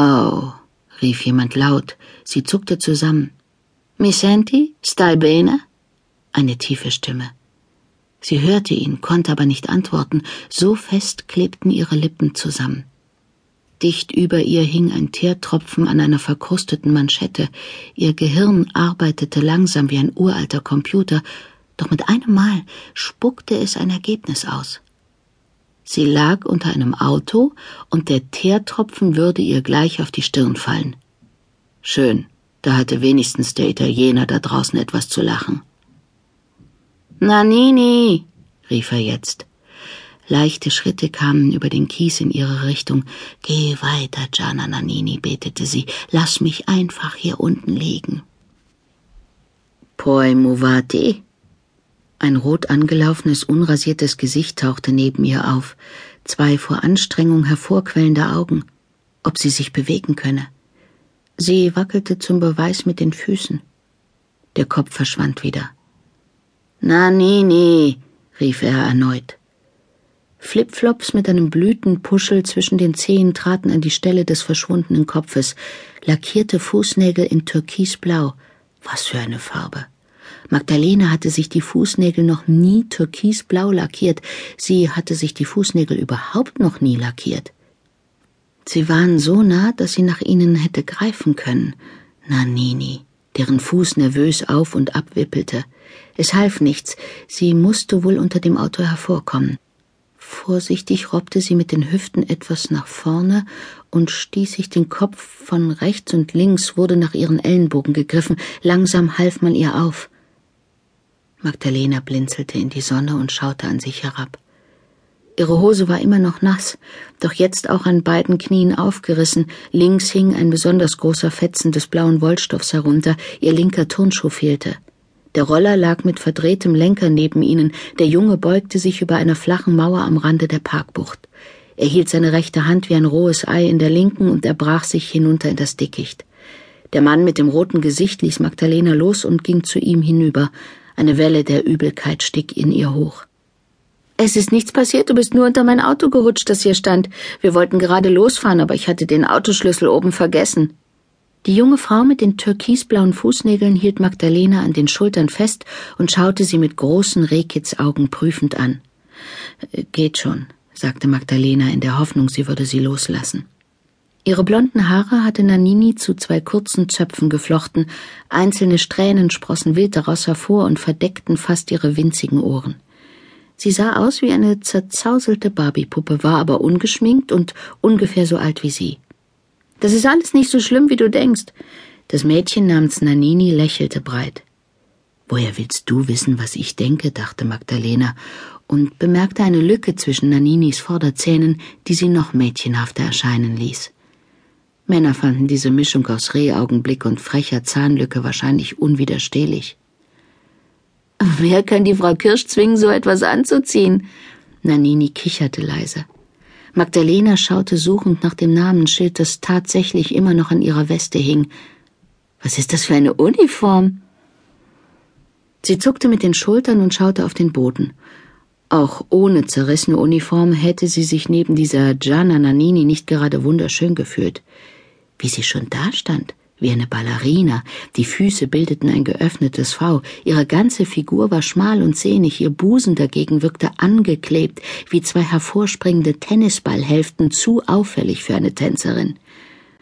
Oh, rief jemand laut. Sie zuckte zusammen. Mi senti? Stai bene? Eine tiefe Stimme. Sie hörte ihn, konnte aber nicht antworten, so fest klebten ihre Lippen zusammen. Dicht über ihr hing ein Teertropfen an einer verkrusteten Manschette. Ihr Gehirn arbeitete langsam wie ein uralter Computer, doch mit einem Mal spuckte es ein Ergebnis aus. Sie lag unter einem Auto und der Teertropfen würde ihr gleich auf die Stirn fallen. Schön, da hatte wenigstens der Italiener da draußen etwas zu lachen. Nanini, rief er jetzt. Leichte Schritte kamen über den Kies in ihre Richtung. Geh weiter, Gianna Nannini, betete sie. Lass mich einfach hier unten liegen. Poi muvati. Ein rot angelaufenes, unrasiertes Gesicht tauchte neben ihr auf, zwei vor Anstrengung hervorquellende Augen, ob sie sich bewegen könne. Sie wackelte zum Beweis mit den Füßen. Der Kopf verschwand wieder. Nannini, rief er erneut. Flipflops mit einem Blütenpuschel zwischen den Zehen traten an die Stelle des verschwundenen Kopfes, lackierte Fußnägel in türkisblau. Was für eine Farbe. Magdalena hatte sich die Fußnägel noch nie türkisblau lackiert, sie hatte sich die Fußnägel überhaupt noch nie lackiert. Sie waren so nah, dass sie nach ihnen hätte greifen können. Nanini, deren Fuß nervös auf und ab wippelte. Es half nichts, sie musste wohl unter dem Auto hervorkommen. Vorsichtig robbte sie mit den Hüften etwas nach vorne und stieß sich den Kopf von rechts und links, wurde nach ihren Ellenbogen gegriffen. Langsam half man ihr auf. Magdalena blinzelte in die Sonne und schaute an sich herab. Ihre Hose war immer noch nass, doch jetzt auch an beiden Knien aufgerissen. Links hing ein besonders großer Fetzen des blauen Wollstoffs herunter, ihr linker Turnschuh fehlte. Der Roller lag mit verdrehtem Lenker neben ihnen, der Junge beugte sich über einer flachen Mauer am Rande der Parkbucht. Er hielt seine rechte Hand wie ein rohes Ei in der linken und er brach sich hinunter in das Dickicht. Der Mann mit dem roten Gesicht ließ Magdalena los und ging zu ihm hinüber. Eine Welle der Übelkeit stieg in ihr hoch. Es ist nichts passiert, du bist nur unter mein Auto gerutscht, das hier stand. Wir wollten gerade losfahren, aber ich hatte den Autoschlüssel oben vergessen. Die junge Frau mit den türkisblauen Fußnägeln hielt Magdalena an den Schultern fest und schaute sie mit großen Rehkitzaugen prüfend an. Äh, geht schon, sagte Magdalena in der Hoffnung, sie würde sie loslassen. Ihre blonden Haare hatte Nanini zu zwei kurzen Zöpfen geflochten, einzelne Strähnen sprossen wild daraus hervor und verdeckten fast ihre winzigen Ohren. Sie sah aus wie eine zerzauselte Barbiepuppe, war aber ungeschminkt und ungefähr so alt wie sie. Das ist alles nicht so schlimm, wie du denkst. Das Mädchen namens Nanini lächelte breit. Woher willst du wissen, was ich denke? dachte Magdalena und bemerkte eine Lücke zwischen Naninis Vorderzähnen, die sie noch mädchenhafter erscheinen ließ. Männer fanden diese Mischung aus Rehaugenblick und frecher Zahnlücke wahrscheinlich unwiderstehlich. Wer kann die Frau Kirsch zwingen, so etwas anzuziehen? Nanini kicherte leise. Magdalena schaute suchend nach dem Namensschild, das tatsächlich immer noch an ihrer Weste hing. Was ist das für eine Uniform? Sie zuckte mit den Schultern und schaute auf den Boden. Auch ohne zerrissene Uniform hätte sie sich neben dieser Gianna Nannini nicht gerade wunderschön gefühlt. Wie sie schon dastand, wie eine Ballerina, die Füße bildeten ein geöffnetes V, ihre ganze Figur war schmal und sehnig, ihr Busen dagegen wirkte angeklebt, wie zwei hervorspringende Tennisballhälften, zu auffällig für eine Tänzerin.